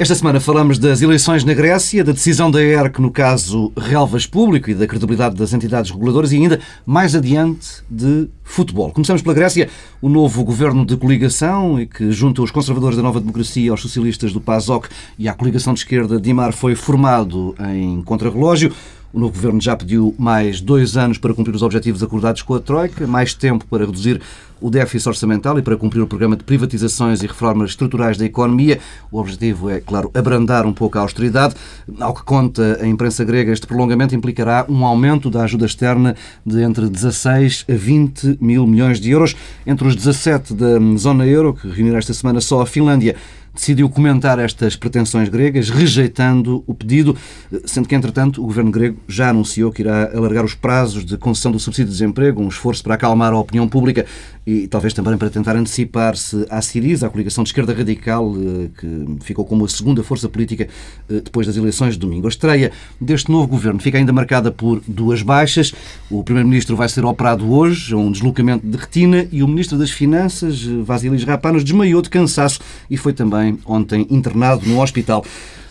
Esta semana falamos das eleições na Grécia, da decisão da ERC no caso Relvas Público e da credibilidade das entidades reguladoras e ainda mais adiante de futebol. Começamos pela Grécia, o novo governo de coligação e que junta os conservadores da Nova Democracia aos socialistas do PASOK e à coligação de esquerda de Imar foi formado em contrarrelógio. O novo governo já pediu mais dois anos para cumprir os objetivos acordados com a Troika, mais tempo para reduzir o déficit orçamental e para cumprir o programa de privatizações e reformas estruturais da economia. O objetivo é, claro, abrandar um pouco a austeridade. Ao que conta a imprensa grega, este prolongamento implicará um aumento da ajuda externa de entre 16 a 20 mil milhões de euros. Entre os 17 da zona euro, que reunirá esta semana só a Finlândia, decidiu comentar estas pretensões gregas, rejeitando o pedido, sendo que, entretanto, o governo grego já anunciou que irá alargar os prazos de concessão do subsídio de desemprego, um esforço para acalmar a opinião pública e talvez também para tentar antecipar-se à Siriza, a coligação de esquerda radical, eh, que ficou como a segunda força política eh, depois das eleições de domingo. A estreia deste novo governo fica ainda marcada por duas baixas. O primeiro-ministro vai ser operado hoje, a um deslocamento de retina, e o ministro das Finanças, eh, Vasilis Rapanos, desmaiou de cansaço e foi também ontem internado no hospital.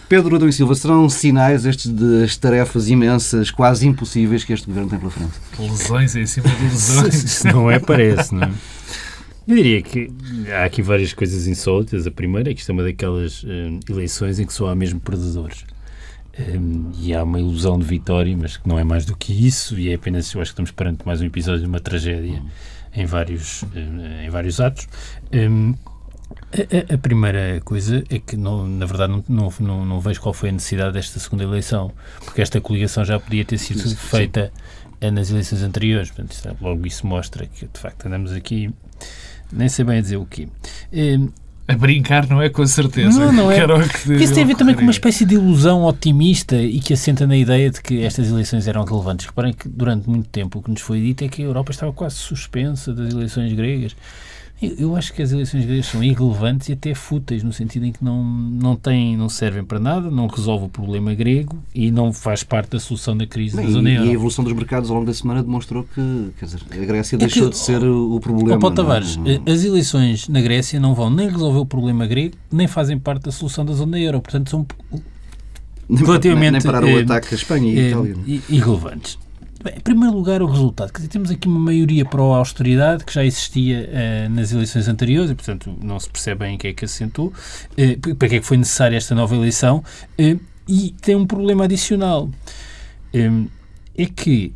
Pedro Adão e Silva, serão sinais estes das tarefas imensas, quase impossíveis que este governo tem pela frente? Lesões em cima de lesões. não é, parece, não é? Eu diria que há aqui várias coisas insólitas. A primeira é que isto é uma daquelas uh, eleições em que só há mesmo perdedores. Um, e há uma ilusão de vitória, mas que não é mais do que isso, e é apenas, eu acho que estamos perante mais um episódio de uma tragédia em vários, uh, em vários atos. A, a, primeira coisa é que, não, na verdade, não, não, não, vejo qual foi a necessidade desta segunda eleição, porque esta coligação já podia ter sido sim, feita sim. nas eleições anteriores. Portanto, isso, logo isso mostra que, de facto, andamos aqui, nem sei bem dizer o quê. É, a brincar não é com certeza. Não, não é. Porque isso tem a ver também com uma espécie de ilusão otimista e que assenta na ideia de que estas eleições eram relevantes. Reparem que durante muito tempo o que nos foi dito é que a Europa estava quase suspensa das eleições gregas. Eu acho que as eleições gregas são irrelevantes e até fúteis, no sentido em que não, não, têm, não servem para nada, não resolve o problema grego e não faz parte da solução da crise Bem, da zona euro. E a evolução dos mercados ao longo da semana demonstrou que quer dizer, a Grécia é deixou que, de ser o problema. Paulo Tavares, não... as eleições na Grécia não vão nem resolver o problema grego, nem fazem parte da solução da zona euro. Portanto, são relativamente... Nem, nem parar o eh, ataque à Espanha e eh, Itália. Irrelevantes. Bem, em primeiro lugar, o resultado. Quer dizer, temos aqui uma maioria para a austeridade que já existia uh, nas eleições anteriores e, portanto, não se percebe bem em que é que assentou, uh, para que é que foi necessária esta nova eleição. Uh, e tem um problema adicional. é que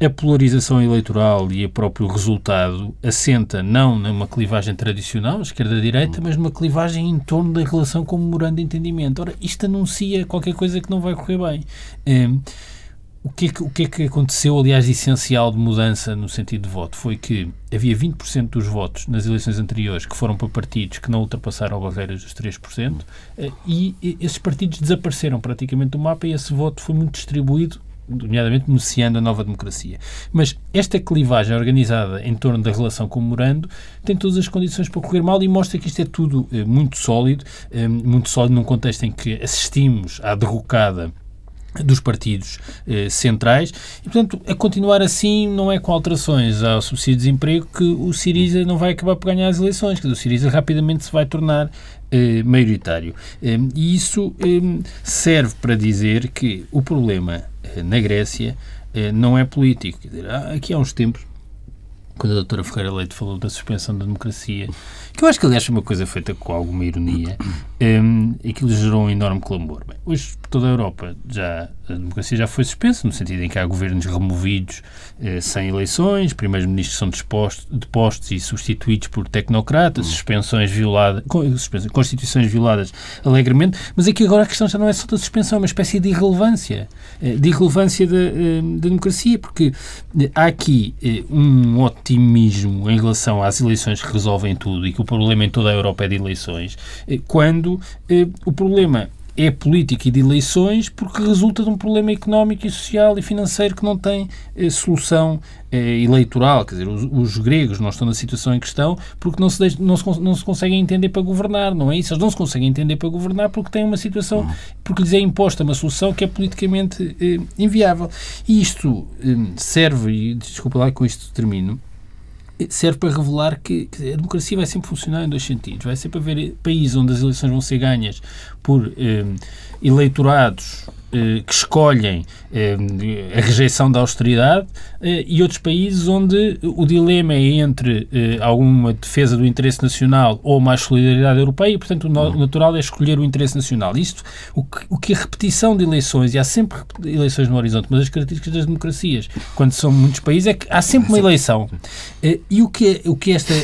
a polarização eleitoral e o próprio resultado assenta não numa clivagem tradicional, esquerda-direita, mas numa clivagem em torno da relação com o memorando de entendimento. Ora, isto anuncia qualquer coisa que não vai correr bem. O que, é que, o que é que aconteceu, aliás, essencial de mudança no sentido de voto? Foi que havia 20% dos votos nas eleições anteriores que foram para partidos que não ultrapassaram a barreira dos 3% eh, e esses partidos desapareceram praticamente do mapa e esse voto foi muito distribuído nomeadamente beneficiando a nova democracia. Mas esta clivagem organizada em torno da relação com o Morando tem todas as condições para correr mal e mostra que isto é tudo eh, muito sólido, eh, muito sólido num contexto em que assistimos à derrocada dos partidos eh, centrais e, portanto, a continuar assim não é com alterações ao subsídio de desemprego que o Siriza não vai acabar por ganhar as eleições, que o Siriza rapidamente se vai tornar eh, maioritário. Eh, e isso eh, serve para dizer que o problema eh, na Grécia eh, não é político. Dizer, aqui há uns tempos, quando a doutora Ferreira Leite falou da suspensão da democracia, que eu acho que aliás foi uma coisa feita com alguma ironia, um, aquilo gerou um enorme clamor. Bem, hoje toda a Europa já a democracia já foi suspensa, no sentido em que há governos removidos eh, sem eleições, primeiros-ministros são depostos, depostos e substituídos por tecnocratas, suspensões violadas, constituições violadas alegremente, mas aqui agora a questão já não é só da suspensão, é uma espécie de irrelevância, eh, de irrelevância da, eh, da democracia, porque eh, há aqui um otimismo em relação às eleições que resolvem tudo e que o problema em toda a Europa é de eleições, quando o problema é política e de eleições porque resulta de um problema económico e social e financeiro que não tem eh, solução eh, eleitoral. Quer dizer, os, os, gregos não estão na situação em questão porque não se, deixam, não, se, não se conseguem entender para governar, não é isso? Eles não se conseguem entender para governar porque têm uma situação, porque lhes é imposta uma solução que é politicamente eh, inviável. E isto eh, serve, e desculpa lá com isto termino, serve para revelar que, que, a democracia vai sempre funcionar em dois sentidos. Vai sempre haver países onde as eleições vão ser ganhas por eh, eleitorados eh, que escolhem eh, a rejeição da austeridade e outros países onde o dilema é entre alguma defesa do interesse nacional ou mais solidariedade europeia e, portanto, o natural é escolher o interesse nacional. Isto, o que, o que a repetição de eleições, e há sempre eleições no horizonte, mas as características das democracias, quando são muitos países, é que há sempre uma eleição. E o que, o que esta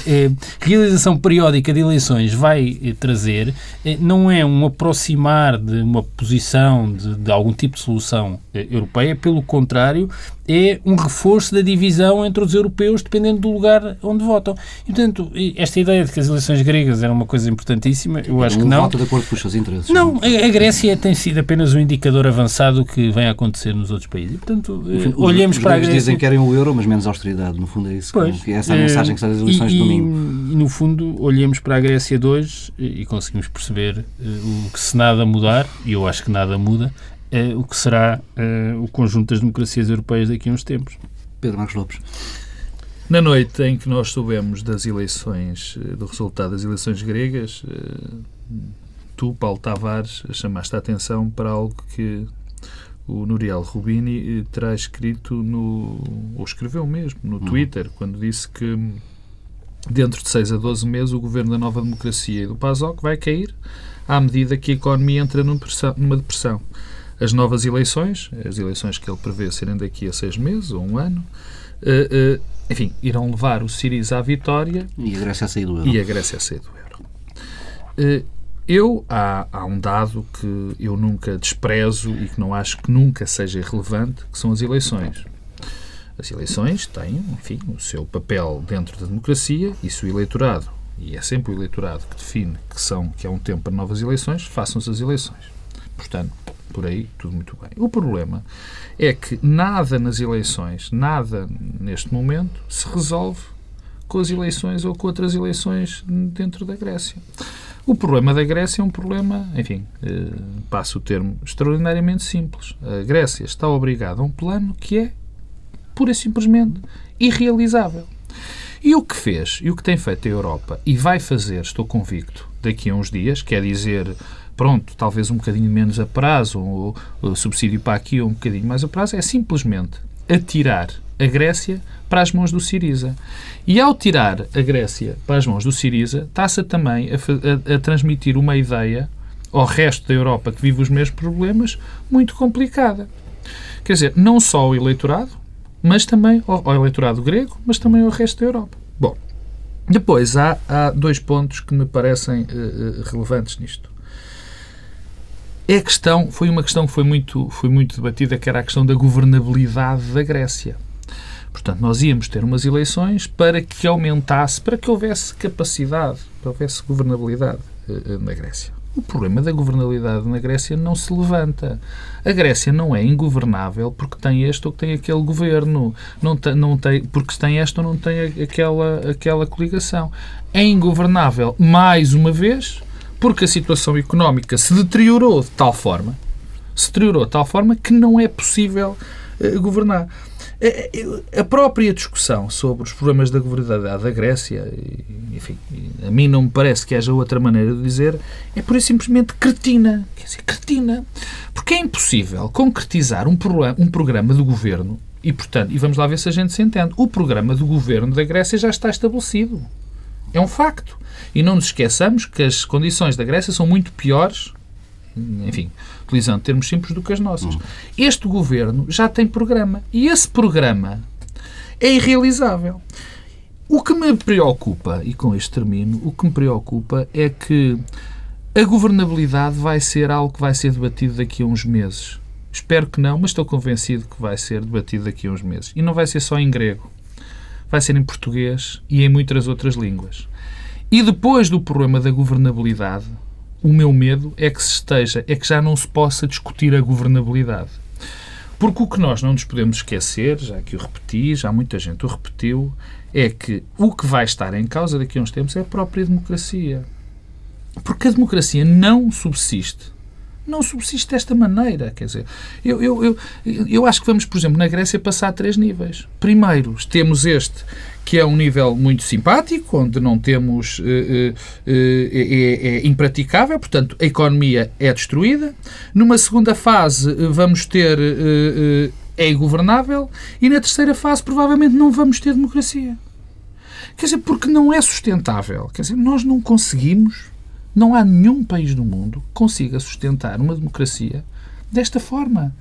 realização periódica de eleições vai trazer não é um aproximar de uma posição de, de algum tipo de solução eh, europeia, pelo contrário, é um reforço da divisão entre os europeus dependendo do lugar onde votam. E, portanto, esta ideia de que as eleições gregas eram uma coisa importantíssima, eu acho um que não. Vota de acordo com os seus interesses. Não, a, Grécia tem sido apenas um indicador avançado que vem a acontecer nos outros países. E, portanto, eh, Enfim, olhemos os para a Grécia... dizem que querem o euro, mas menos austeridade. No fundo é isso. Pois, que, é essa a mensagem que sai das eleições e, de domingo. E, no fundo, olhemos para a Grécia de hoje e conseguimos perceber o que se nada mudar, e eu acho que nada muda, é o que será é, o conjunto das democracias europeias daqui a uns tempos. Pedro Marcos Lopes. Na noite em que nós soubemos das eleições, eh, do resultado das eleições gregas, tu, Paulo Tavares, chamaste a atenção para algo que o Nuriel Rubini terá escrito no, ou escreveu mesmo no uhum. Twitter, quando disse que dentro de 6 a 12 meses o governo da Nova Democracia e do PASOK vai cair à medida que a economia entra numa depressão as novas eleições, as eleições que ele prevê serem daqui a seis meses ou um ano, uh, uh, enfim, irão levar o Siriza à vitória. E a Grécia a sair do euro. E a Grécia a sair do euro. Uh, eu, há, há um dado que eu nunca desprezo e que não acho que nunca seja irrelevante, que são as eleições. As eleições têm, enfim, o seu papel dentro da democracia e se o eleitorado, e é sempre o eleitorado que define que, são, que é um tempo para novas eleições, façam-se as eleições. Portanto, por aí, tudo muito bem. O problema é que nada nas eleições, nada neste momento, se resolve com as eleições ou com outras eleições dentro da Grécia. O problema da Grécia é um problema, enfim, eh, passo o termo, extraordinariamente simples. A Grécia está obrigada a um plano que é, pura e simplesmente, irrealizável. E o que fez, e o que tem feito a Europa, e vai fazer, estou convicto, daqui a uns dias, quer dizer pronto, talvez um bocadinho menos a prazo, ou, ou subsídio para aqui ou um bocadinho mais a prazo, é simplesmente atirar a Grécia para as mãos do Siriza. E ao tirar a Grécia para as mãos do Siriza, está-se também a, a, a, transmitir uma ideia ao resto da Europa que vive os mesmos problemas muito complicada. Quer dizer, não só ao eleitorado, mas também ao, ao eleitorado grego, mas também ao resto da Europa. Bom, depois há, há dois pontos que me parecem uh, relevantes nisto. É a questão, foi uma questão que foi muito, foi muito debatida, que era a questão da governabilidade da Grécia. Portanto, nós íamos ter umas eleições para que aumentasse, para que houvesse capacidade, para que houvesse governabilidade uh, na Grécia. O problema da governabilidade na Grécia não se levanta. A Grécia não é ingovernável porque tem este ou tem aquele governo, não tem, não tem, porque tem esta ou não tem aquela, aquela coligação. É ingovernável, mais uma vez, porque a situação económica se deteriorou de tal forma, se deteriorou de tal forma que não é possível uh, governar. A, a própria discussão sobre os problemas da governabilidade da Grécia, enfim, a mim não me parece que haja outra maneira de dizer, é por simplesmente cretina. Quer dizer, cretina. Porque é impossível concretizar um, problema, um programa do governo e, portanto, e vamos lá ver se a gente se entende. O programa do governo da Grécia já está estabelecido. É um facto. E não nos esqueçamos que as condições da Grécia são muito piores, enfim, utilizando termos simples, do que as nossas. Uhum. Este governo já tem programa. E esse programa é irrealizável. O que me preocupa, e com este termino, o que me preocupa é que a governabilidade vai ser algo que vai ser debatido daqui a uns meses. Espero que não, mas estou convencido que vai ser debatido daqui a uns meses. E não vai ser só em grego. Vai ser em português e em muitas outras línguas. E depois do problema da governabilidade, o meu medo é que se esteja, é que já não se possa discutir a governabilidade. Porque o que nós não nos podemos esquecer, já que o repeti, já muita gente o repetiu, é que o que vai estar em causa daqui a uns tempos é a própria democracia. Porque a democracia não subsiste não subsiste desta maneira. Quer dizer, eu, eu, eu, eu acho que vamos, por exemplo, na Grécia passar a três níveis. Primeiro, temos este que é um nível muito simpático, onde não temos. Uh, uh, é, é, impraticável, portanto, a economia é destruída. Numa segunda fase, vamos ter. É ingovernável. E na terceira fase, provavelmente, não vamos ter democracia. Quer dizer, porque não é sustentável. Quer dizer, nós não conseguimos. Não há nenhum país do mundo que consiga sustentar uma democracia desta forma.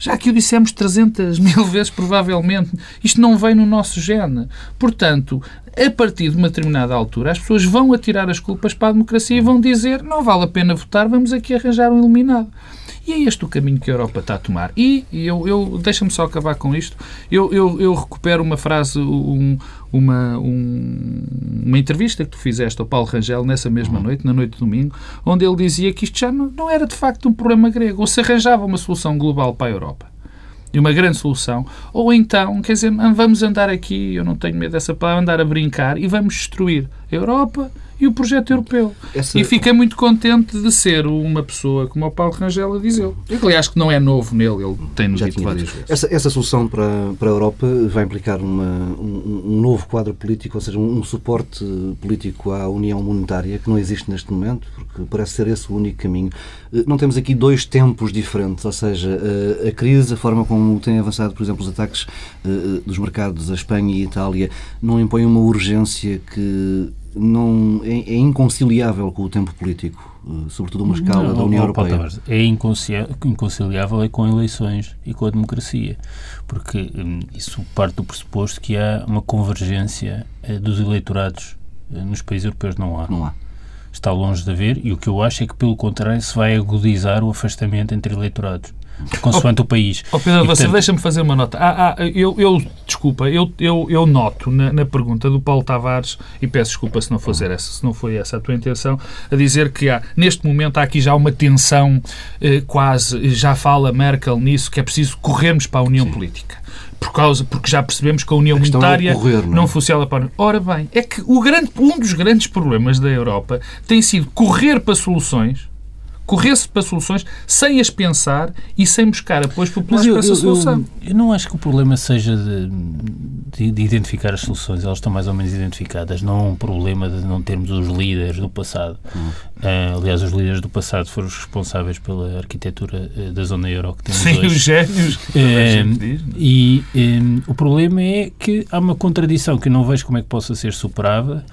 Já que o dissemos 300 mil vezes, provavelmente, isto não vem no nosso gene. Portanto, a partir de uma determinada altura, as pessoas vão atirar as culpas para a democracia e vão dizer não vale a pena votar, vamos aqui arranjar um iluminado. E é este o caminho que a Europa está a tomar. E eu, eu deixa-me só acabar com isto. Eu, eu, eu recupero uma frase, um, uma, um, uma entrevista que tu fizeste ao Paulo Rangel nessa mesma uhum. noite, na noite de domingo, onde ele dizia que isto já não, não era de facto um problema grego, ou se arranjava uma solução global para a Europa e uma grande solução, ou então, quer dizer, vamos andar aqui, eu não tenho medo dessa palavra, andar a brincar e vamos destruir a Europa e o projeto europeu. Essa... E fiquei muito contente de ser uma pessoa como o Paulo Rangel a dizer. Aliás, que não é novo nele, ele tem-nos dito várias vezes. Essa, essa solução para, para a Europa vai implicar uma, um, um novo quadro político, ou seja, um, um, suporte político à União Monetária que não existe neste momento, porque parece ser esse o único caminho. Eh, não temos aqui dois tempos diferentes, ou seja, a, eh, a crise, a forma como tem avançado, por exemplo, os ataques uh, dos mercados a Espanha e a Itália, não impõe uma urgência que não é, é, inconciliável com o tempo político, eh, sobretudo uma escala não, da União Europeia. É inconciliável é com eleições e com a democracia, porque hum, isso parte do pressuposto que há uma convergência eh, dos eleitorados eh, nos países europeus. Não há. Não há. Está longe de haver e o que eu acho é que, pelo contrário, se vai agudizar o afastamento entre eleitorados consoante oh, o país. Oh Pedro, você deixa-me fazer uma nota. Ah, ah, eu, eu, desculpa, eu, eu, eu noto na, na, pergunta do Paulo Tavares, e peço desculpa se não, fazer essa, se não foi essa a tua intenção, a dizer que há, neste momento há aqui já uma tensão eh, quase, já fala Merkel nisso, que é preciso corrermos para a União Sim. Política por causa, porque já percebemos que a União a é Monetária correr, não, é? não funciona para. Ora bem, é que o grande, um dos grandes problemas da Europa tem sido correr para soluções corresse para soluções sem as pensar e sem buscar apoios populares eu, para essa solução. Eu, eu, não acho que o problema seja de, de, de, identificar as soluções, elas estão mais ou menos identificadas. Não é um problema de não termos os líderes do passado. Uh, aliás, os líderes do passado foram os responsáveis pela arquitetura uh, da zona euro que temos Sim, hoje. os génios. Uh, diz, e um, o problema é que há uma contradição que eu não vejo como é que possa ser superada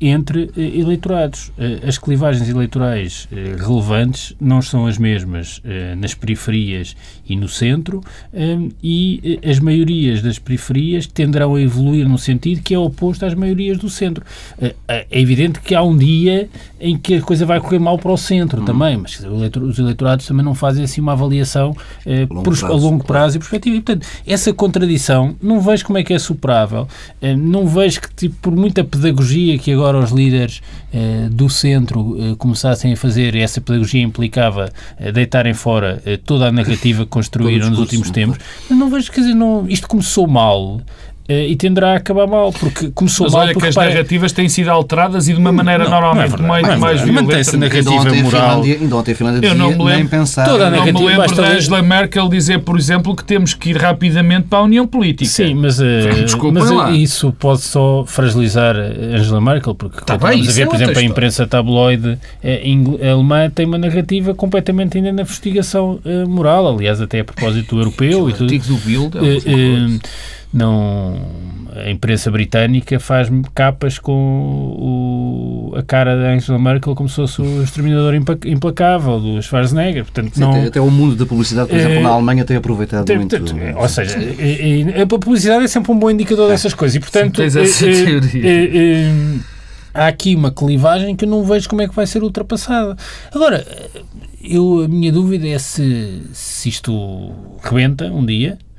entre eh, eleitorados. Eh, as clivagens eleitorais relevantes não são as mesmas nas periferias e no centro, e as maiorias das periferias tenderão a evoluir num sentido que é oposto às maiorias do centro. É evidente que há um dia em que a coisa vai correr mal para o centro uhum. também, mas os eleitorados também não fazem assim uma avaliação longo por, prazo, a longo prazo claro. e perspectiva. E, portanto, essa contradição não vejo como é que é superável, não vejo que, tipo, por muita pedagogia que agora os líderes eh, do centro eh, começassem a fazer, essa pedagogia implicava eh, deitarem fora eh, toda a narrativa que construíram nos últimos tempos, não vejo, quer dizer, não, isto começou mal, e tenderá a acabar mal, porque começou Mas mal. olha que as narrativas têm sido alteradas e de uma maneira não, normalmente não é mais, mais violenta. Mantém-se a narrativa moral. Ainda ontem a Finlândia dizia, eu não me lembro, nem pensar. Toda a não me lembro da Angela Merkel dizer, por exemplo, que temos que ir rapidamente para a União Política. Sim, mas, uh, mas uh, isso pode só fragilizar Angela Merkel, porque tá bem, a ver, por exemplo, a imprensa tabloide alemã tem uma narrativa completamente ainda na investigação moral, aliás, até a propósito do europeu e tudo. do Bild é não a imprensa britânica faz capas com o, a cara da Angela Merkel como se fosse o exterminador implacável do Schwarzenegger. Portanto, não, até, até, o mundo da publicidade, por exemplo, é, na Alemanha tem aproveitado tem, muito. Ou seja, a publicidade é sempre um bom indicador dessas coisas e, portanto, tens essa teoria. há aqui uma clivagem que eu não vejo como é que vai ser ultrapassada. Agora, eu, a minha dúvida é se, se isto rebenta um dia, eh,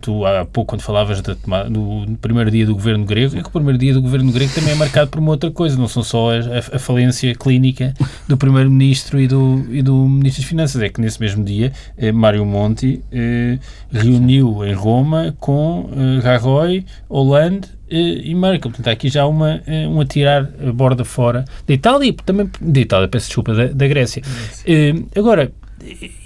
tu há pouco, quando falavas do, do, primeiro dia do governo grego, é que o primeiro dia do governo grego também é marcado por uma outra coisa, não são só a, a, a falência clínica do primeiro-ministro e do, e do ministro das Finanças, é que nesse mesmo dia eh, Mário Monti eh, reuniu em Roma com eh, Rajoy, Hollande eh, e Merkel. Portanto, há aqui já uma, eh, um atirar a borda fora da Itália e também da Itália, peço desculpa, da, da Grécia. agora,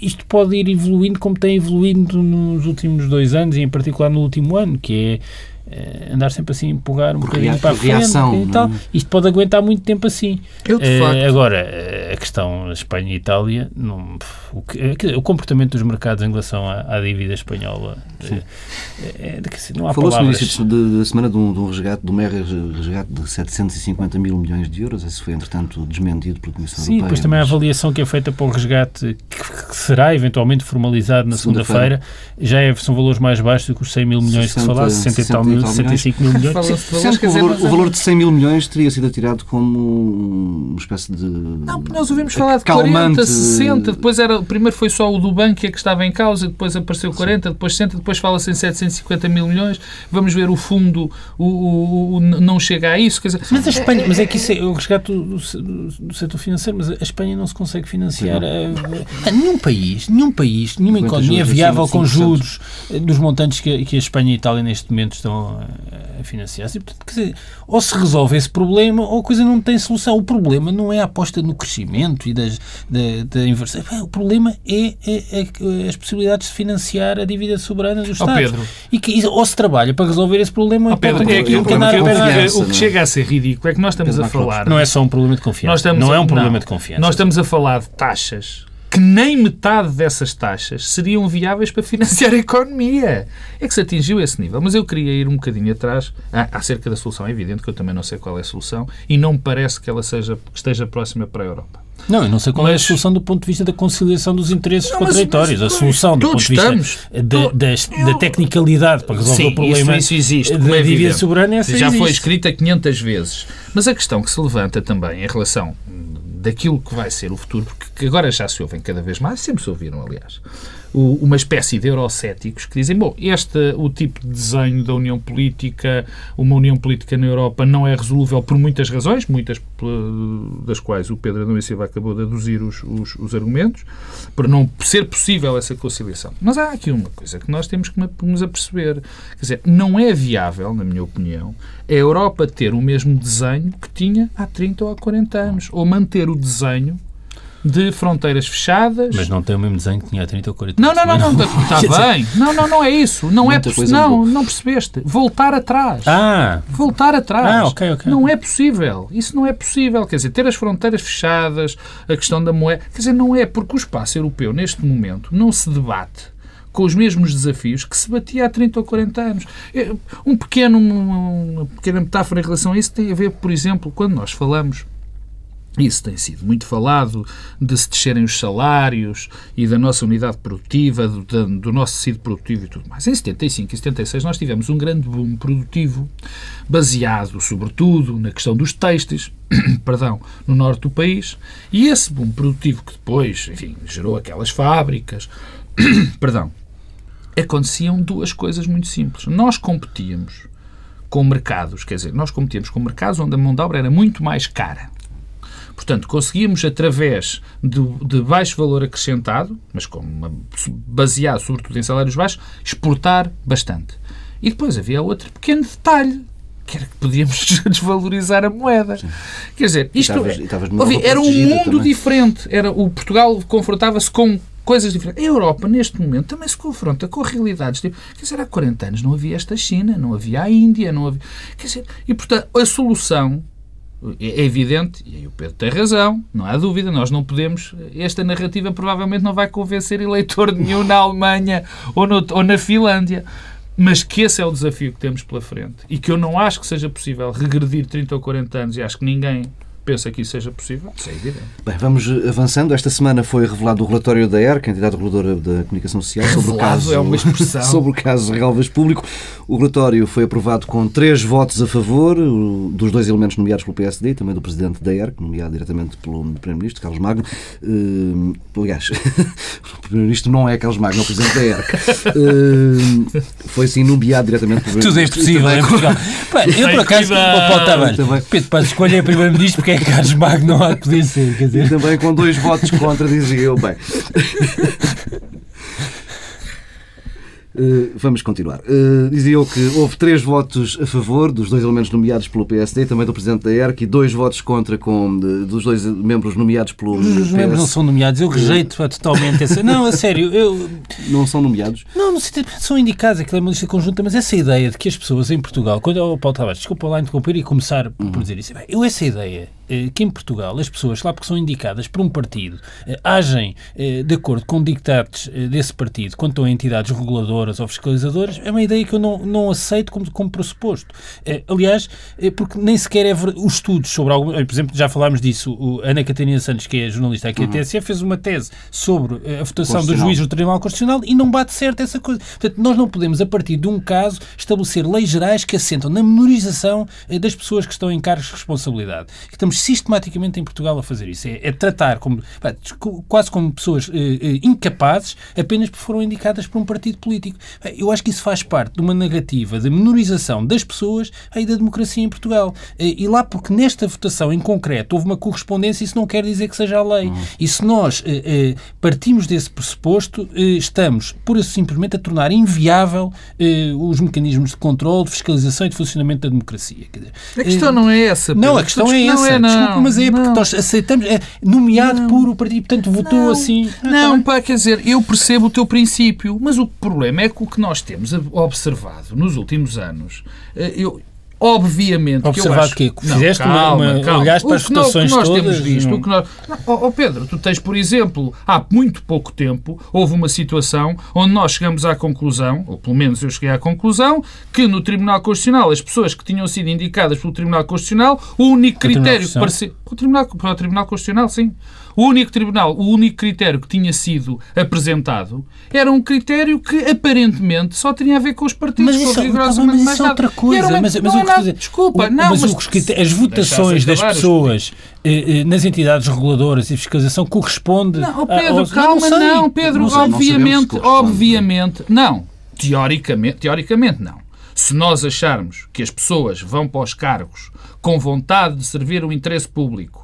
isto pode ir evoluindo como tem evoluído nos últimos dois anos e em particular no último ano, que é andar sempre assim, empurrar um bocadinho para a frente reação, e tal. Não... Isto pode aguentar muito tempo assim. Eu, de facto. Uh, agora, a questão Espanha e Itália, não, o, que, o, comportamento dos mercados em relação à, à dívida espanhola, é, é, não há Falou-se no início da semana de um, de um resgate, de um mega resgate de 750 mil milhões de euros. Esse foi, entretanto, desmentido pela Comissão Sim, Europeia. Sim, depois também a avaliação que é feita para o resgate, que, que será eventualmente formalizado na segunda-feira, segunda já é, são valores mais baixos do que os 100 mil milhões 60, que se falasse, 60 e tal mil, 65 mil milhões. Sendo que o valor, o valor de 100 mil milhões teria sido atirado como uma espécie de. Não, nós ouvimos falar de 40, 60, depois era, primeiro foi só o do banco que estava em causa, depois apareceu 40, Sim. depois 60, depois fala-se em 750 mil milhões. Vamos ver o fundo, o, o, o não chega a isso. Quer dizer, mas a Espanha, mas é que isso é o resgate do, setor financeiro, mas a Espanha não se consegue financiar. A, a, nenhum país, nenhum país, nenhuma economia viável com juros dos montantes que, que a Espanha e a Itália neste momento estão a financiar-se. Portanto, quer dizer, ou se resolve esse problema ou a coisa não tem solução. O problema não é a aposta no crescimento e das, da, da inversão. O problema é, é, é, as possibilidades de financiar a dívida soberana dos Estados. Oh, Pedro. E que, ou se trabalha para resolver esse problema. Oh, Pedro, é que, o, que, o que chega a ser ridículo é que nós estamos a falar. Não é só um problema de confiança. não é um problema de confiança. Nós estamos a falar de taxas que nem metade dessas taxas seriam viáveis para financiar a economia. É que se atingiu esse nível. Mas eu queria ir um bocadinho atrás ah, acerca da solução. É evidente que eu também não sei qual é a solução e não me parece que ela seja, que esteja próxima para a Europa. Não, eu não sei qual mas, é a solução do ponto de vista da conciliação dos interesses não, contraditórios. Mas, a solução do ponto de vista da, da, da, tecnicalidade para resolver sim, o problema isso, isso existe, da é dívida soberana. Essa Já existe. foi escrita 500 vezes. Mas a questão que se levanta também em relação daquilo que vai ser o futuro, porque agora já se ouvem cada vez mais, sempre se ouviram, aliás, uma espécie de eurocéticos que dizem, bom, este, o tipo de desenho da União Política, uma União Política na Europa não é resolúvel por muitas razões, muitas das quais o Pedro Adão Silva acabou de aduzir os, os, os, argumentos, para não ser possível essa conciliação. Mas há aqui uma coisa que nós temos que nos aperceber, quer dizer, não é viável, na minha opinião, a Europa ter o mesmo desenho que tinha há 30 ou há 40 anos, ou manter o desenho de fronteiras fechadas. Mas não tem o mesmo desenho que tinha há 30 ou 40 anos. Não, não, não, não, está bem. Não, não, não é isso. Não é não, não percebeste. Voltar atrás. Ah. Voltar atrás. Ah, ok, ok. Não é possível. Isso não é possível. Quer dizer, ter as fronteiras fechadas, a questão da moeda. Quer dizer, não é porque o espaço europeu, neste momento, não se debate com os mesmos desafios que se batia há 30 ou 40 anos. É, um pequeno, uma pequena metáfora em relação a isso tem a ver, por exemplo, quando nós falamos isso tem sido muito falado, de se descerem os salários e da nossa unidade produtiva, do, do, nosso tecido produtivo e tudo mais. Em 75 e 76 nós tivemos um grande boom produtivo baseado, sobretudo, na questão dos têxteis, perdão, no norte do país, e esse boom produtivo que depois, enfim, gerou aquelas fábricas, perdão, aconteciam duas coisas muito simples. Nós competíamos com mercados, quer dizer, nós competíamos com mercados onde a mão de obra era muito mais cara Portanto, conseguíamos, através de, de baixo valor acrescentado, mas com uma, baseado sobretudo em salários baixos, exportar bastante. E depois havia outro pequeno detalhe, que era que podíamos desvalorizar a moeda. Sim. Quer dizer, isto ouvi, era um mundo também. diferente. Era, o Portugal confrontava-se com coisas diferentes. A Europa, neste momento, também se confronta com realidades. Tipo, quer dizer, há 40 anos não havia esta China, não havia a Índia, não havia. Quer dizer, e portanto, a solução é evidente, e aí o Pedro tem razão, não há dúvida, nós não podemos. Esta narrativa provavelmente não vai convencer eleitor nenhum na Alemanha ou, no, ou na Finlândia. Mas que esse é o desafio que temos pela frente e que eu não acho que seja possível regredir 30 ou 40 anos e acho que ninguém pensa que isso seja possível, isso é evidente. Bem, vamos avançando. Esta semana foi revelado o relatório da ERC, a entidade reguladora da comunicação social, sobre o caso, é uma expressão. sobre o caso Relvas Público. O relatório foi aprovado com três votos a favor, dos dois elementos nomeados pelo PSD e também do presidente da ERC, nomeado diretamente pelo Primeiro-Ministro, Carlos Magno. Uh, aliás, o Primeiro-Ministro não é Carlos Magno, é o presidente da ERC. Uh, foi sim nomeado diretamente pelo Tudo é possível em Portugal. Pá, eu, por acaso, Paulo Tavares, Pedro Paz escolher Primeiro-Ministro porque é Carlos Magno não há de poder ser. Quer dizer. E também com dois votos contra, dizia eu. Bem. Uh, vamos continuar. Uh, dizia eu que houve três votos a favor dos dois elementos nomeados pelo PSD, também do Presidente da ERC, e dois votos contra com, de, dos dois membros nomeados pelo Os PS. membros não são nomeados, eu rejeito totalmente essa. Não, a sério, eu. Não são nomeados? Não, não sei, são indicados, aquilo é uma lista conjunta, mas essa ideia de que as pessoas em Portugal, quando o Paulo Tavares, desculpa lá interromper e começar por uhum. dizer isso, eu essa ideia eh, que em Portugal as pessoas, lá porque são indicadas por um partido, eh, agem eh, de acordo com dictados desse partido quanto a entidades reguladoras ou fiscalizadoras, é uma ideia que eu não, não aceito como, como pressuposto. Aliás, porque nem sequer é os estudos sobre algum. Por exemplo, já falámos disso, Ana Catarina Santos, que é jornalista aqui uhum. da TSE, fez uma tese sobre a votação dos juízes do Tribunal Constitucional e não bate certo essa coisa. Portanto, nós não podemos, a partir de um caso, estabelecer leis gerais que assentam na menorização das pessoas que estão em cargos de responsabilidade. Estamos sistematicamente em Portugal a fazer isso. É, é tratar como, quase como pessoas eh, incapazes apenas porque foram indicadas por um partido político. Eu acho que isso faz parte de uma narrativa de menorização das pessoas e da democracia em Portugal. Eh, e lá porque nesta votação em concreto houve uma correspondência, isso não quer dizer que seja a lei. Uhum. E se nós eh, partimos desse pressuposto, eh, estamos, pura e simplesmente, a tornar inviável os mecanismos de controle, de fiscalização e de funcionamento da democracia. Dizer, a questão não é essa. Pedro. Não, a questão é essa. Não é, não. Desculpa, mas é porque não. nós aceitamos, é nomeado não. por o partido, portanto votou não. assim. Não, ah, pá, quer dizer, eu percebo o teu princípio, mas o problema é que o que nós temos observado nos últimos anos, eh, eu, Obviamente Observado que eu acho... que Fizeste não, calma, uma, uma, calma. olhaste para as votações todas... O que nós temos visto... Não... O que nós... Oh, oh, Pedro, tu tens, por exemplo, há muito pouco tempo, houve uma situação onde nós chegamos à conclusão, ou pelo menos eu cheguei à conclusão, que no Tribunal Constitucional, as pessoas que tinham sido indicadas pelo Tribunal Constitucional, o único critério que parecia... O Tribunal, para o Tribunal Constitucional, sim. O único tribunal, o único critério que tinha sido apresentado era um critério que aparentemente só tinha a ver com os partidos. Mas isso, é mas isso é outra coisa. Uma, mas, mas não, o que desculpa, o, não, mas, mas as votações das pessoas eh, eh, nas entidades reguladoras e fiscalização corresponde não, Pedro, a, calma, não, não, Pedro, não obviamente, obviamente, não. Teoricamente, teoricamente não. Se nós acharmos que as pessoas vão para os cargos com vontade de servir o interesse público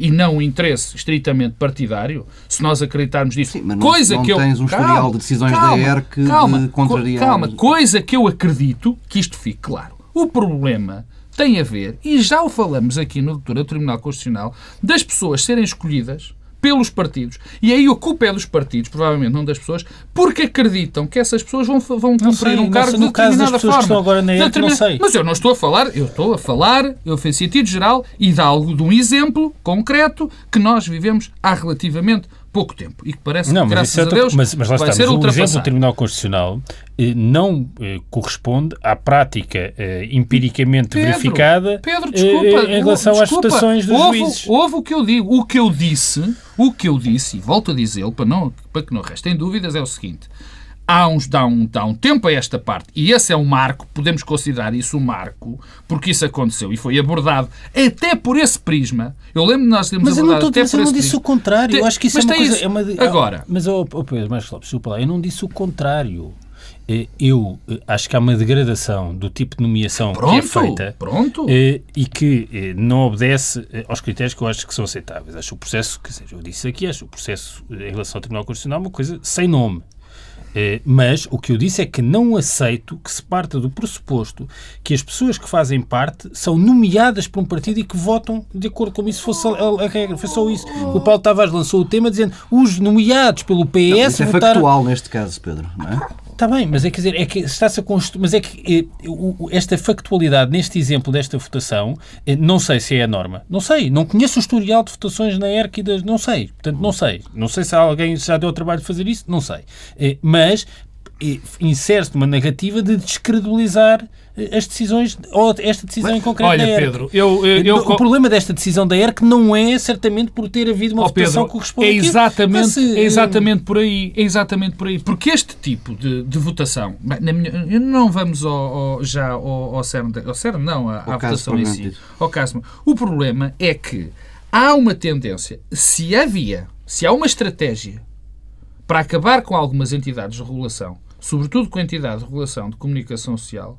e não o interesse estritamente partidário, se nós acreditarmos nisso. Sim, mas não, coisa não que tens eu, um historial calma, de decisões calma, da ERC calma, de contrariar... Calma, coisa que eu acredito, que isto fique claro. O problema tem a ver, e já o falamos aqui no doutor Tribunal Constitucional, das pessoas serem escolhidas pelos partidos. E aí a culpa é dos partidos, provavelmente não das pessoas, porque acreditam que essas pessoas vão, vão cumprir sei, um cargo de determinada forma. agora na ERC, não sei. Mas eu não estou a falar, eu estou a falar, eu fiz sentido geral e de algo de um exemplo concreto que nós vivemos há relativamente pouco tempo e que parece não, que, graças é a Deus, mas, mas lá vai ser o exemplo do Tribunal Constitucional eh, não eh, corresponde à prática eh, empiricamente Pedro, verificada Pedro, desculpa, em relação desculpa, às votações dos houve, juízes. Houve o que eu digo. O que eu disse, o que eu disse, e volto a dizê-lo para, não, para que não restem dúvidas, é o seguinte há, uns, dá, um, dá um tempo a esta parte, e esse é um marco, podemos considerar isso um marco, porque isso aconteceu e foi abordado até por esse prisma. Eu lembro de nós termos mas abordado até por esse prisma. Mas eu não disse o contrário. Eu acho que isso mas é uma coisa... Isso. É uma, Agora... Mas, oh, oh Pedro, mais Lopes, desculpa lá, eu não disse o contrário eh, eu eh, acho que há uma degradação do tipo de nomeação pronto, que é feita pronto. Eh, e que não obedece aos critérios que eu acho que são aceitáveis. Acho o processo, quer dizer, eu disse aqui, acho o processo em relação ao Tribunal Constitucional uma coisa sem nome. Eh, mas o que eu disse é que não aceito que se parta do pressuposto que as pessoas que fazem parte são nomeadas por um partido e que votam de acordo com isso fosse a, regra. Foi só isso. O Paulo Tavares lançou o tema dizendo os nomeados pelo PS não, isso é votaram... factual neste caso, Pedro, não é? Está bem, mas é, quer dizer, é que está-se a construir. Mas é que é, esta factualidade, neste exemplo desta votação, é, não sei se é a norma. Não sei. Não conheço o historial de votações na ERC e das. Não sei. Portanto, não sei. Não sei se alguém já deu o trabalho de fazer isso. Não sei. É, mas insere-se numa narrativa de descredibilizar as decisões, ou esta decisão em concreto Olha, da ERC. Pedro, eu, eu, eu- o problema desta decisão da ERC não é certamente por ter havido uma Ó, votação Pedro, que corresponde é exatamente, Mas, eh, é exatamente por aí, é exatamente por aí. Porque este tipo de, de votação, minha- não vamos ao, ao- já ao, ao cerne, de- ao cerne não, à, à votação em si, ao caso. O problema é que há uma tendência, se havia, se há uma estratégia para acabar com algumas entidades de regulação, sobretudo com a entidade de regulação de comunicação social,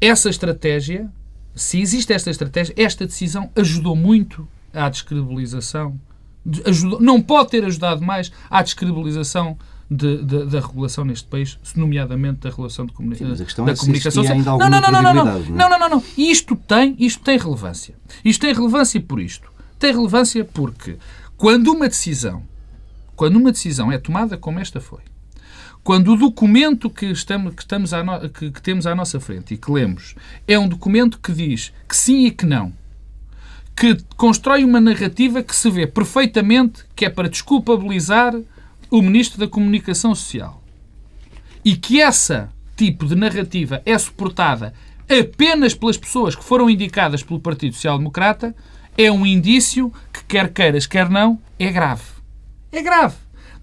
essa estratégia, se existe esta estratégia, esta decisão ajudou muito à descredibilização. De- Ajudou, não pode ter ajudado mais à descredibilização de- de- da regulação neste país, nomeadamente da relação de comuni- Sim, mas a questão da é se comunicação existia ainda não, não, não, não, não, não é? não, não, não, não. Isto tem, isto tem relevância. Isto tem relevância por isto. Tem relevância porque quando uma decisão, quando uma decisão é tomada como esta foi, quando o documento que, estamos, que, estamos no- que- que temos à nossa frente e que lemos é um documento que diz que sim e que não, que constrói uma narrativa que se vê perfeitamente que é para desculpabilizar o Ministro da Comunicação Social e que essa tipo de narrativa é suportada apenas pelas pessoas que foram indicadas pelo Partido Social Democrata, é um indício que, quer queiras, quer não, é grave. É grave.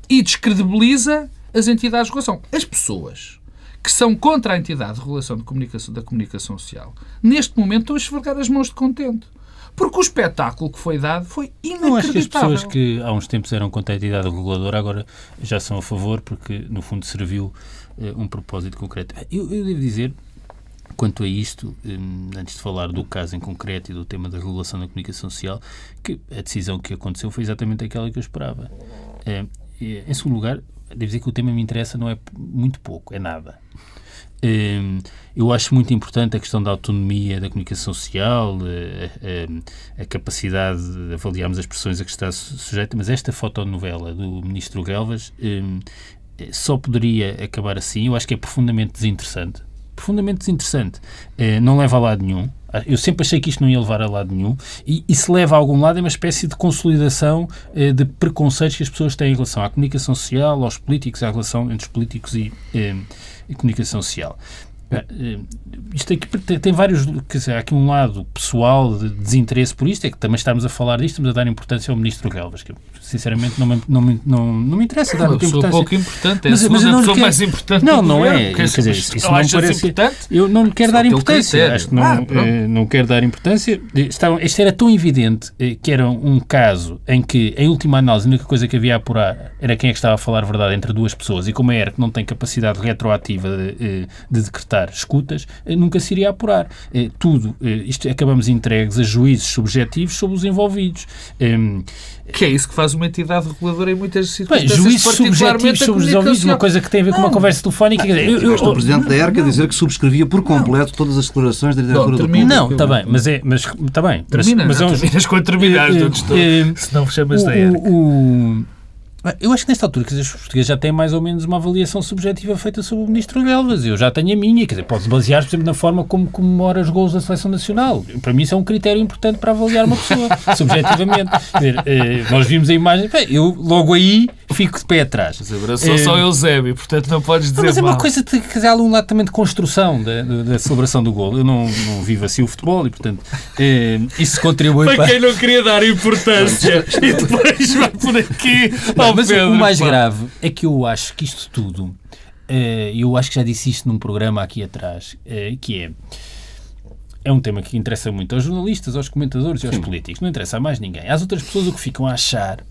E descredibiliza as entidades de regulação. As pessoas que são contra a entidade de regulação de comunicação, da comunicação social, neste momento estão a esfregar as mãos de contente. Porque o espetáculo que foi dado foi Não acho que as inacreditável. pessoas que há uns tempos eram contra a entidade reguladora agora já são a favor porque, no fundo, serviu eh, um propósito concreto. Eu, eu devo dizer, quanto a isto, hum, antes de falar do caso em concreto e do tema da regulação da comunicação social, que a decisão que aconteceu foi exatamente aquela que eu esperava. E, em segundo lugar, devo dizer que o tema me interessa não é muito pouco, é nada. Hum, Eu acho muito importante a questão da autonomia da comunicação social, eh, eh, a capacidade de avaliarmos as pressões a que está su- sujeita, mas esta fotonovela do Ministro Galvas hum, eh, só poderia acabar assim. Eu acho que é profundamente desinteressante. Profundamente desinteressante. Não leva a lado nenhum. Eu sempre achei que isto não ia levar a lado nenhum. E, e se leva a algum lado é uma espécie de consolidação eh, de preconceitos que as pessoas têm em relação à comunicação social, aos políticos, à relação entre os políticos e, eh, comunicação social. Eh, eh, Isto aqui tem, tem vários. Quer dizer, há aqui um lado pessoal de desinteresse por isto, é que também estamos a falar disto, estamos a dar importância ao Ministro Galvas, que eu, sinceramente não me, não me, não, não me interessa dar Uma muita importância. pouco importante, é Mas- a mas eu não pessoa quero- mais importante Não, não é. Quer Quer dizer, isso não parece. importante? Eu não lhe quero é dar importância. Acho que não, Ah, eh, não quero dar importância. Eh, Estava, isto era tão evidente eh, que era um caso em que, em última análise, a única coisa que havia a apurar era quem é que estava a falar a verdade entre duas pessoas. E como a ERC não tem capacidade retroativa de, eh, de decretar escutas, eh, nunca se iria apurar. Eh, Tudo, eh, isto acabamos entregues a juízes subjetivos sobre os envolvidos. Que é isso que faz uma entidade reguladora em muitas Bem, circunstâncias, juízes subjetivos sobre os uma coisa que tem a ver com uma Não. conversa telefónica. quer dizer, eu- eu- Tiveste o Presidente da ERC a dizer que subscrevia por completo todas as declarações da diretora do público. Não, está bem, mas é, mas está bem. Mas, Termina, mas não, é um- terminas quando terminares, não te estou- eh, se não chamas o- da ERC. o- o- eu acho que nesta altura quer dizer, os portugueses já têm mais ou menos uma avaliação subjetiva feita sobre o Ministro Galvas. Eu já tenho a minha, quer dizer, pode basear, por exemplo, na forma como comemora os gols da Seleção Nacional. Para mim isso é um critério importante para avaliar uma pessoa, subjetivamente. Quer dizer, eh, nós vimos a imagem, bem, eu logo aí fico de pé atrás. Mas abraçou Eh, só Eusébio, portanto não podes dizer Não, mas é uma mal. coisa de quer dizer, há um lado também de construção da, da- celebração do gol. Eu não, não vivo assim o futebol e, portanto, eh, isso contribui Para para. quem não queria dar importância e depois vai por aqui. Não, mas Pedro, o mais pá. grave é que eu acho que isto tudo, eh, eu acho que já disse isto num programa aqui atrás, eh, que é. É um tema que interessa muito aos jornalistas, aos comentadores e aos políticos. Não interessa a mais ninguém. Às outras pessoas o que ficam a achar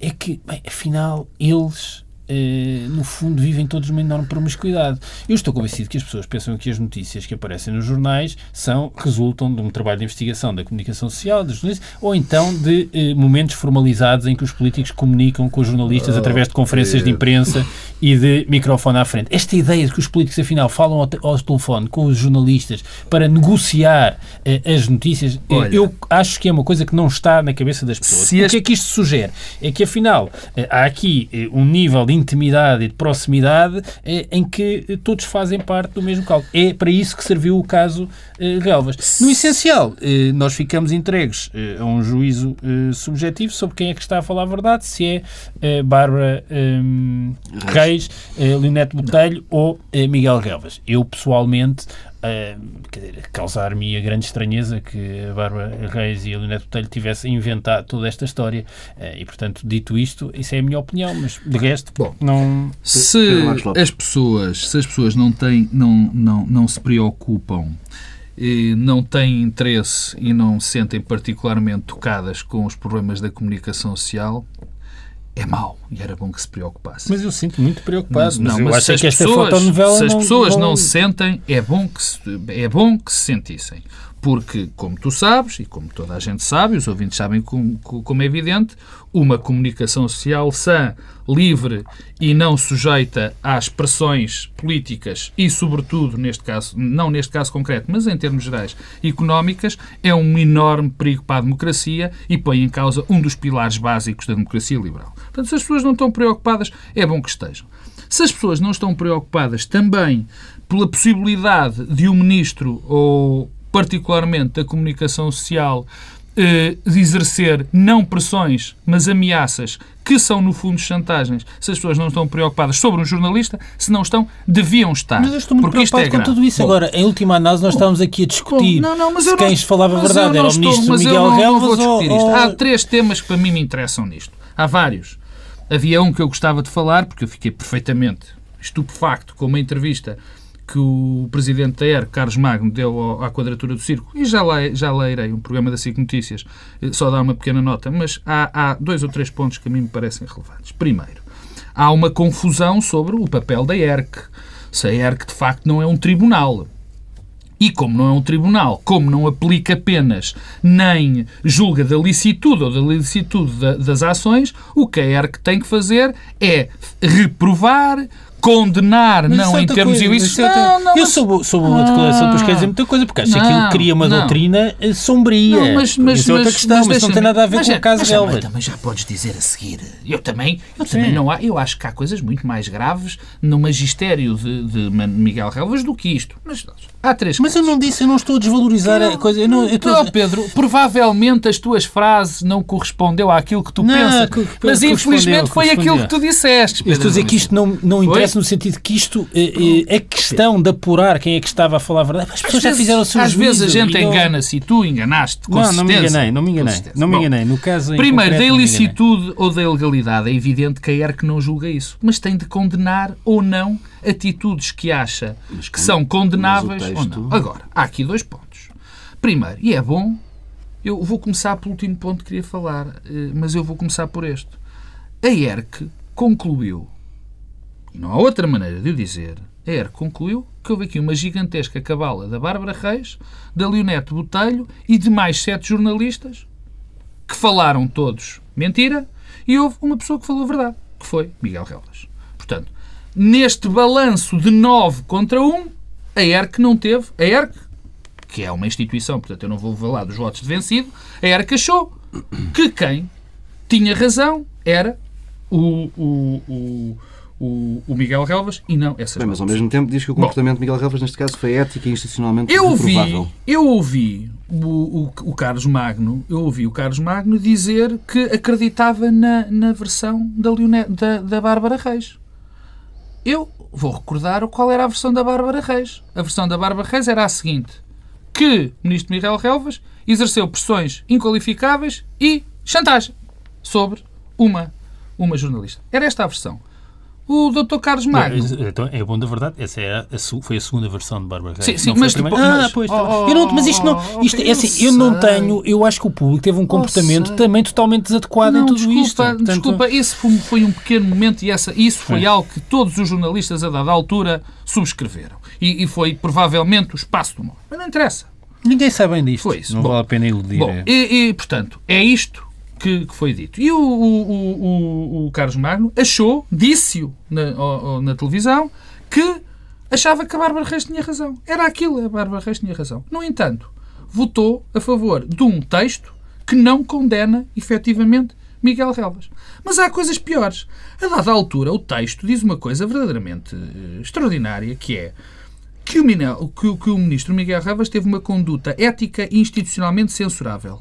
é que, bem, afinal, eles, eh, no fundo, vivem todos uma enorme promiscuidade. Eu estou convencido que as pessoas pensam que as notícias que aparecem nos jornais são, resultam de um trabalho de investigação da comunicação social, dos jornalistas, ou então de eh, momentos formalizados em que os políticos comunicam com os jornalistas através de conferências de imprensa e de microfone à frente. Esta ideia de que os políticos, afinal, falam ao, ao telefone com os jornalistas para negociar eh, as notícias, eh, Olha. eu acho que é uma coisa que não está na cabeça das pessoas. O que é que isto sugere? É que, afinal, eh, há aqui um nível de intimidade e de proximidade eh, em que todos fazem parte do mesmo cálculo. É para isso que serviu o caso eh, Relvas. No essencial, eh, nós ficamos entregues eh, a um juízo eh, subjetivo sobre quem é que está a falar a verdade, se é eh, Bárbara eh, Reis, Leonete Botelho ou Miguel Relvas. Eu, pessoalmente, Uh, causar-me a grande estranheza que a Bárbara Reis e a Leonete Botelho tivessem inventado toda esta história. Uh, e, portanto, dito isto, isso é a minha opinião, mas de resto, Bom, não. Se as pessoas, se as pessoas não, têm, não, não, não se preocupam e não têm interesse e não se sentem particularmente tocadas com os problemas da comunicação social, é mau e era bom que se preocupasse. Mas eu sinto muito preocupado. Não, mas mas acho se as pessoas, se as não- pessoas não, não- se sentem, é bom, que se, é bom que se sentissem. Porque, como tu sabes, e como toda a gente sabe, os ouvintes sabem como, como é evidente, uma comunicação social sã, livre e não sujeita às pressões políticas e, sobretudo, neste caso, não neste caso concreto, mas em termos gerais, económicas, é um enorme perigo para a democracia e põe em causa um dos pilares básicos da democracia liberal. Portanto, se as pessoas não estão preocupadas, é bom que estejam. Se as pessoas não estão preocupadas também pela possibilidade de um ministro, ou particularmente da comunicação social, eh, de exercer não pressões, mas ameaças, que são no fundo chantagens, se as pessoas não estão preocupadas sobre um jornalista, se não estão, deviam estar. Mas eu estou muito porque isto é preocupado com grave. tudo isso. Bom, Agora, em última análise, nós estávamos aqui a discutir Bom, não, não, mas se quem não- falava a verdade não era o estou- ministro Miguel Relvas vou ou, discutir isto. ou- Há três temas que para mim me interessam nisto. Há vários. Havia um que eu gostava de falar, porque eu fiquei perfeitamente estupefacto com uma entrevista que o presidente da ER, Carlos Magno, deu à Quadratura do Círculo, e já, le, já leirei um programa da SIC Notícias, eh, só dar uma pequena nota, mas há, há dois ou três pontos que a mim me parecem relevantes. Primeiro, há uma confusão sobre o papel da ERC. Se a ERC de facto não é um tribunal. E como não é um tribunal, como não aplica penas, nem julga da licitude ou da licitude da- das ações, o que a ERC tem que fazer é reprovar, condenar, Mas não é em termos coisa, é Não, não, eu mas- soube, soube uma declaração, depois quer dizer muita coisa, porque acho que Não, aquilo cria uma não. doutrina eh, sombria. Não, mas, mas, isso é outra mas- questão, mas, não deixa-me- tem nada a ver mas com é- o caso mas também- Relvas. Também já podes dizer a seguir. Eu também, eu também não há. Eu acho que há coisas muito mais graves no magistério de, de Miguel Relvas do que isto. Mas há três Mas eu não disse, eu não estou a desvalorizar a coisa. Eu não, eu estou Não, Pedro, provavelmente as tuas frases não correspondeu àquilo que tu Não, pensas. co- mas infelizmente foi aquilo que tu disseste. Eu estou a dizer que isto não, não Foi? Interessa no sentido que isto eh, é questão de apurar quem é que estava a falar a verdade. As pessoas Às já vezes- fizeram o seu Às vezes a gente engana-se e tu enganaste. com Não, não me certeza. enganei, não me enganei. certeza. Não me Bom, enganei. No caso em Primeiro, da concreto, enganei. ilicitude ou da ilegalidade, é evidente que a ERC não julga isso, mas tem de condenar ou não atitudes que acha Mas que são condenáveis mas o ou texto- não. Agora, há aqui dois pontos. Primeiro, e é bom, eu vou começar pelo último ponto que queria falar, eh, mas eu vou começar por este. A ERC concluiu, e não há outra maneira de o dizer, a ERC concluiu que houve aqui uma gigantesca cabala da Bárbara Reis, da Leonete Botelho e de mais sete jornalistas que falaram todos mentira e houve uma pessoa que falou verdade, que foi Miguel Relvas. Portanto, neste balanço de 9 contra 1, a ERC não teve, a ERC, que é uma instituição, portanto eu não vou falar dos votos de vencido, a ERC achou que quem tinha razão era o, o, o, o, o Miguel Relvas e não essas Bem, mas ao mesmo tempo diz que o comportamento de Miguel Relvas, neste caso, foi ético e institucionalmente Eu ouvi, eu ouvi o, o, o Carlos Magno, eu ouvi o Carlos Magno dizer que acreditava na, na versão da, Leone- da, da Bárbara Reis. Eu vou recordar qual era a versão da Bárbara Reis. A versão da Bárbara Reis era a seguinte: que o ministro Miguel Relvas exerceu pressões inqualificáveis e chantagem sobre uma, uma jornalista. Era esta a versão. O Dr. Carlos Magno. Não, Então, é bom da verdade, essa era a foi a segunda versão de Bárbara Reis. Sim, sim, mas depois- Ah, pois, Oh, eu não, mas isto não, oh, isto, é eu assim, eu não tenho, eu acho que o público teve um comportamento sei. também totalmente desadequado em Não, tudo desculpa, isto. Portanto, desculpa, esse foi, foi um pequeno momento e essa, isso foi algo que todos os jornalistas a dada altura subscreveram. E, e foi provavelmente o espaço do mal. Mas não interessa. Ninguém sabe bem disto. Foi isso. Não Bom, vale a pena iludir. Bom, é. e, e, portanto, é isto que, que foi dito. E o, o, o, o- Carlos Magno achou, disse-o na, na televisão, que achava que a Bárbara Reis tinha razão. Era aquilo, a Bárbara Reis tinha razão. No entanto, votou a favor de um texto que não condena, efetivamente, Miguel Relvas. Mas há coisas piores. A dada altura, o texto diz uma coisa verdadeiramente uh, extraordinária, que é que o ministro Miguel Relvas teve uma conduta ética e institucionalmente censurável.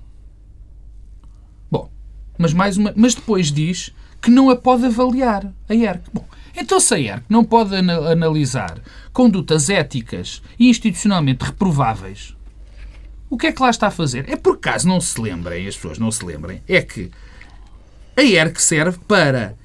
Mas, mais uma, mas depois diz que não a pode avaliar, a ERC. Bom, então se a ERC não pode analisar condutas éticas e institucionalmente reprováveis, o que é que lá está a fazer? É por caso não se lembrem, as pessoas não se lembrem, é que a ERC serve para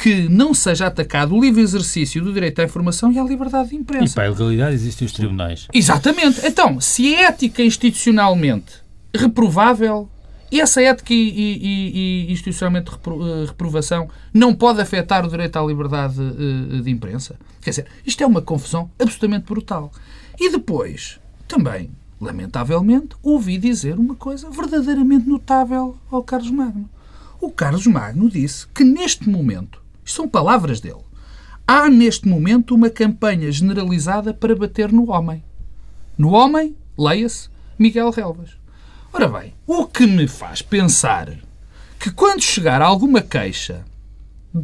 que não seja atacado o livre exercício do direito à informação e à liberdade de imprensa. E para a legalidade existem os tribunais. Exatamente. Então, se é ética institucionalmente reprovável, essa ética e, e, e institucionalmente eh, reprovação não pode afetar o direito à liberdade eh, de imprensa. Quer dizer, isto é uma confusão absolutamente brutal. E depois, também, lamentavelmente, ouvi dizer uma coisa verdadeiramente notável ao Carlos Magno. O Carlos Magno disse que neste momento, isto são palavras dele, há neste momento uma campanha generalizada para bater no homem. No homem, leia-se, Miguel Relvas. Ora bem, o que me faz pensar que quando chegar alguma queixa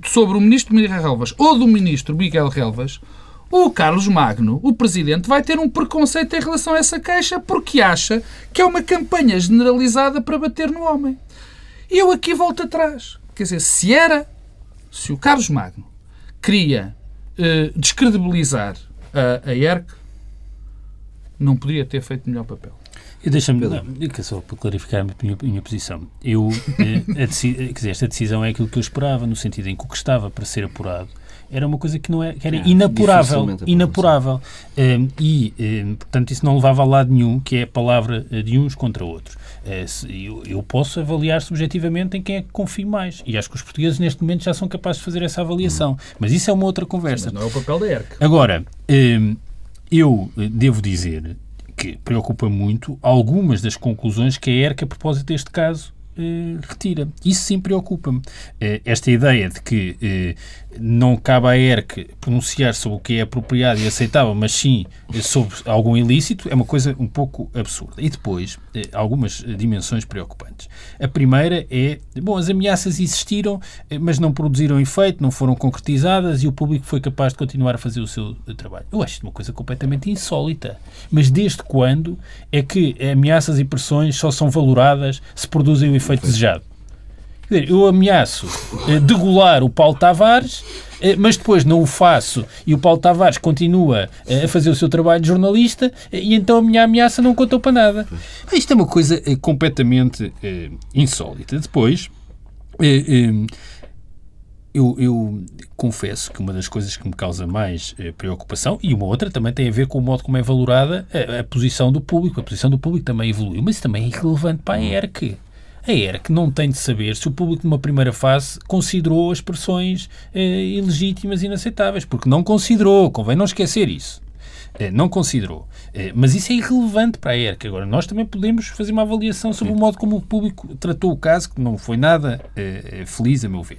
sobre o ministro Miguel Relvas ou do ministro Miguel Relvas, o Carlos Magno, o presidente, vai ter um preconceito em relação a essa queixa porque acha que é uma campanha generalizada para bater no homem. E eu aqui volto atrás. Quer dizer, se era, se o Carlos Magno queria eh, descredibilizar a, a ERC, não podia ter feito melhor papel. E deixa-me, só para clarificar a minha, a minha posição. Eu, eh, a, quer dizer, esta decisão é aquilo que eu esperava, no sentido em que o que estava para ser apurado era uma coisa que não é, que era é, inapurável, inapurável. Um, ehm, e, um, ehm, portanto, isso não levava a lado nenhum, que é a palavra eh, de uns contra outros. Uh, eu, eu, posso avaliar subjetivamente em quem é que confio mais. E acho que os portugueses, neste momento, já são capazes de fazer essa avaliação. Hum. Mas isso é uma outra conversa. Sim, mas não é o papel da ERC. Agora, um, ehm, eu devo dizer que preocupa muito algumas das conclusões que a ERC, a propósito deste caso, eh, retira. Isso sim preocupa-me. Eh, esta ideia de que eh, não cabe à ERC pronunciar sobre o que é apropriado e aceitável, mas sim sobre algum ilícito, é uma coisa um pouco absurda. E depois, algumas dimensões preocupantes. A primeira é, bom, as ameaças existiram, mas não produziram efeito, não foram concretizadas e o público foi capaz de continuar a fazer o seu trabalho. Eu acho uma coisa completamente insólita. Mas desde quando é que ameaças e pressões só são valoradas se produzem o efeito desejado? Quer dizer, eu ameaço eh, degolar o Paulo Tavares, eh, mas depois não o faço e o Paulo Tavares continua eh, a fazer o seu trabalho de jornalista e então a minha ameaça não contou para nada. Isto é uma coisa completamente insólita. Depois, eu, eu, confesso que uma das coisas que me causa mais preocupação, e uma outra também tem a ver com o modo como é valorada a, a, posição do público. A posição do público também evoluiu, mas isso também é irrelevante para a ERC a ERC não tem de saber se o público, numa primeira fase, considerou as pressões eh, ilegítimas e inaceitáveis, porque não considerou, convém não esquecer isso. Eh, não considerou. Eh, mas isso é irrelevante para a ERC. Agora, nós também podemos fazer uma avaliação sobre o modo como o público tratou o caso, que não foi nada eh, feliz, a meu ver.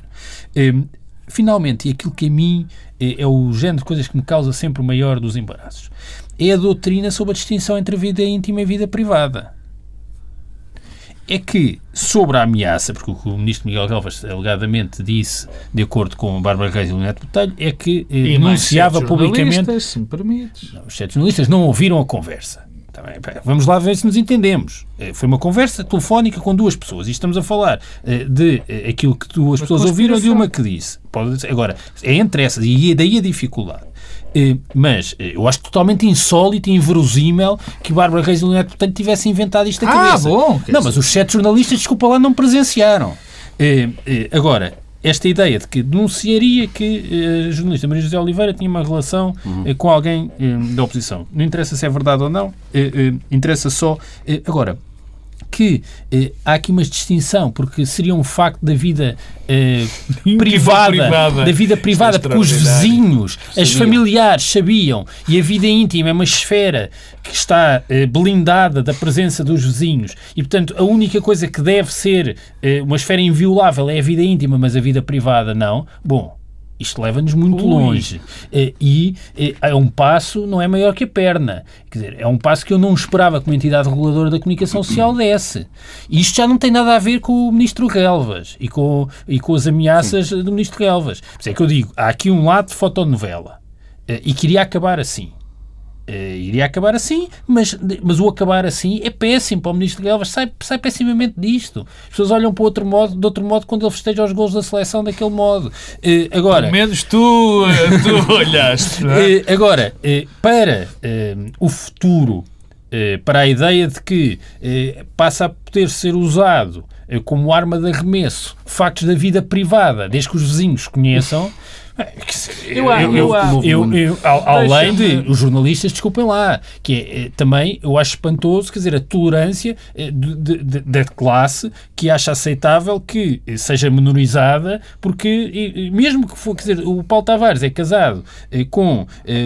Finalmente, e aquilo que a mim é o género de coisas que me causa sempre o maior dos embaraços, é a doutrina sobre a distinção entre a vida íntima e a vida privada é que, sobre a ameaça, porque o que o ministro Miguel Galvas alegadamente disse, de acordo com Bárbara Reis e o Neto Botelho, é que eh, denunciava publicamente. Se me permites. Não, os sete jornalistas não ouviram a conversa. Também, vamos lá ver se nos entendemos. Eh, foi uma conversa telefónica com duas pessoas e estamos a falar eh, de eh, aquilo que duas pessoas ouviram de uma que disse. Pode, agora, é entre essas, e daí a dificuldade. Eh, mas eh, eu acho totalmente insólito e inverosímil que Bárbara Reis e Leonardo Portanto tivessem inventado isto a ah, cabeça. bom! Não, mas os sete jornalistas, desculpa lá, não presenciaram. Eh, agora, esta ideia de que denunciaria que a jornalista Maria José Oliveira tinha uma relação uhum. com alguém da oposição. Não interessa se é verdade ou não, interessa só. agora, que eh, há aqui uma distinção, porque seria um facto da vida eh, privada, privada, da vida privada, porque os vizinhos, as familiares sabiam, e a vida íntima é uma esfera que está eh, blindada da presença dos vizinhos, e portanto a única coisa que deve ser eh, uma esfera inviolável é a vida íntima, mas a vida privada não. Bom, Isto leva-nos muito Ui. longe. Eh, E eh, é um passo, não é maior que a perna. Quer dizer, é um passo que eu não esperava que uma entidade reguladora da comunicação social desse. E isto já não tem nada a ver com o Ministro Relvas e com, e com as ameaças do Ministro Relvas. Por isso é que eu digo, há aqui um lado de fotonovela. Eh, E queria acabar assim. Eh, iria acabar assim, mas, mas o acabar assim é péssimo para o Ministro de Galvas, sai, sai pessimamente disto. As pessoas olham para outro modo, de outro modo quando ele festeja os gols da seleção daquele modo. Eh, agora, Pelo menos tu, eh, tu olhaste. é? eh, agora, para o futuro, para a ideia de que passa a poder ser usado como arma de arremesso factos da vida privada, desde que os vizinhos conheçam. Eu- eu- eu- eu- eu- ao- além de os jornalistas, desculpem lá, que é, eh, também eu acho espantoso, quer dizer, a tolerância eh, de- de- de- da classe que acha aceitável que eh, seja menorizada, porque e- mesmo que for, quer dizer, o Paulo Tavares é casado com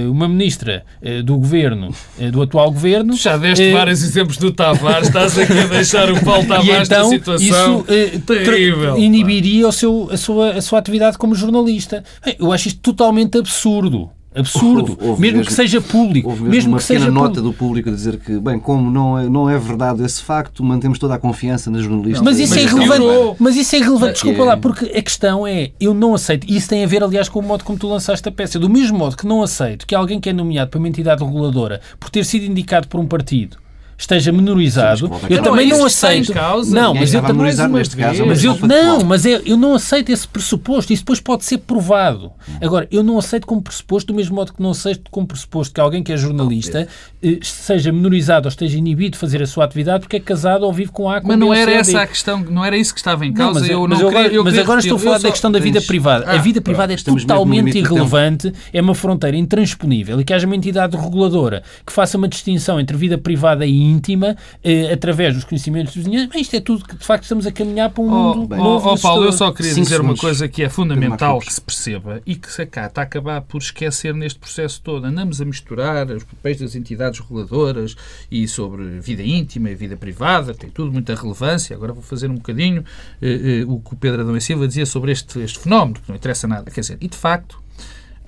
uma ministra do governo, do atual governo. Tu já deste vários exemplos do Tavares, estás aqui a deixar o Paulo Tavares então na situação isso terrível. inibiria o seu, a, sua, a sua atividade como jornalista. Bem, Eu acho isto totalmente absurdo. Absurdo. Houve- houve mesmo, mesmo- que seja público. Houve mesmo, mesmo, uma que seja pequena nota público. do público a dizer que, bem, como não é, não é verdade esse facto, mantemos toda a confiança nas jornalistas. Mas isso é isso irrelevante. piorou. Mas isso é irrelevante. Desculpa É. lá, porque a questão é, eu não aceito. e Isso tem a ver, aliás, com o modo como tu lançaste a peça. Do mesmo modo que não aceito que alguém que é nomeado para uma entidade reguladora por ter sido indicado por um partido esteja menorizado, Sim, eu não também é não aceito. causa. Não, mas eu também neste caso. é uma mas eu, não, mas é, eu não aceito esse pressuposto. Isso depois pode ser provado. Agora, eu não aceito como pressuposto, do mesmo modo que não aceito como pressuposto que alguém que é jornalista eh, seja menorizado ou esteja inibido de fazer a sua atividade porque é casado ou vive com A com Mas não era essa a questão, não era isso que estava em Não, causa. mas, eu mas não eu queria, eu mas agora estou a falar da questão da vida privada. Ah, a vida privada é totalmente irrelevante, é uma fronteira intransponível e que haja uma entidade reguladora que faça uma distinção entre vida privada e íntima eh, através dos conhecimentos dos vizinhos. Bem, Isto é tudo que de facto estamos a caminhar para um Oh, mundo oh, novo. oh, e Paulo, eu só queria Cinco dizer uma coisa que é fundamental que se perceba e que se está a acabar por esquecer neste processo todo. Andamos a misturar os papéis das entidades reguladoras e sobre vida íntima e vida privada, tem tudo muita relevância. Agora vou fazer um bocadinho eh, eh, o que o Pedro Adão e Silva dizia sobre este, este fenómeno, que não interessa nada. Quer dizer, e de facto,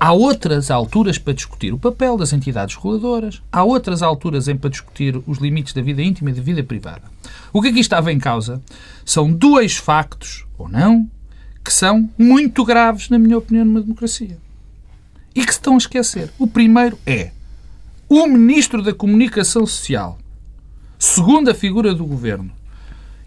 Há outras alturas para discutir o papel das entidades reguladoras, há outras alturas em para discutir os limites da vida íntima e da vida privada. O que aqui estava em causa são dois factos, ou não, que são muito graves, na minha opinião, numa democracia. E que se estão a esquecer. O primeiro é o Ministro da Comunicação Social, segunda figura do Governo,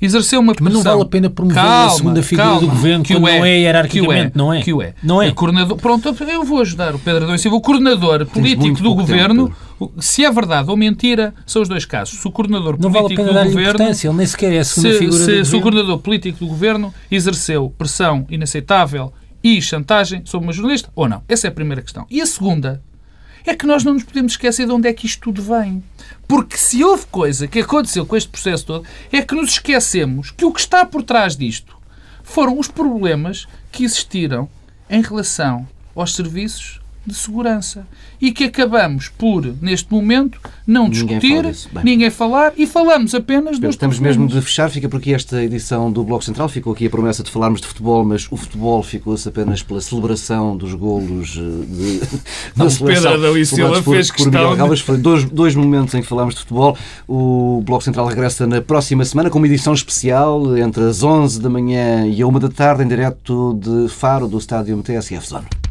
exerceu uma pressão... Mas não vale a pena promover a Calma, segunda figura calma, do governo que o quando não é hierarquicamente, que o não é? Que o é. Não é. O coordenador, pronto, eu vou ajudar o Pedro Adão Silva. O coordenador político do governo, tempo, o- se é verdade ou mentira, são os dois casos. Se o coordenador Não vale a político pena do governo ele nem sequer é a segunda se, figura se- do se o governo. coordenador político do governo exerceu pressão inaceitável e chantagem sobre uma jornalista ou não. Essa é a primeira questão. E a segunda é que nós não nos podemos esquecer de onde é que isto tudo vem. Porque se houve coisa que aconteceu com este processo todo, é que nos esquecemos que o que está por trás disto foram os problemas que existiram em relação aos serviços de segurança e que acabamos por, neste momento, não Ninguém discutir, fala disso. Bem. ninguém falar e falamos apenas dos Estamos mesmo de fechar, fica por aqui esta edição do Bloco Central. Ficou aqui a promessa de falarmos de futebol, mas o futebol ficou-se apenas pela celebração dos golos eh, de, da Não, seleção. Pedro Adão e Silva por- fez por questão de-. Foi dois, dois momentos em que falámos de futebol. O Bloco Central regressa na próxima semana com uma edição especial entre as 11 da manhã e a 1 da tarde, em direto de Faro, do estádio TSF Zona.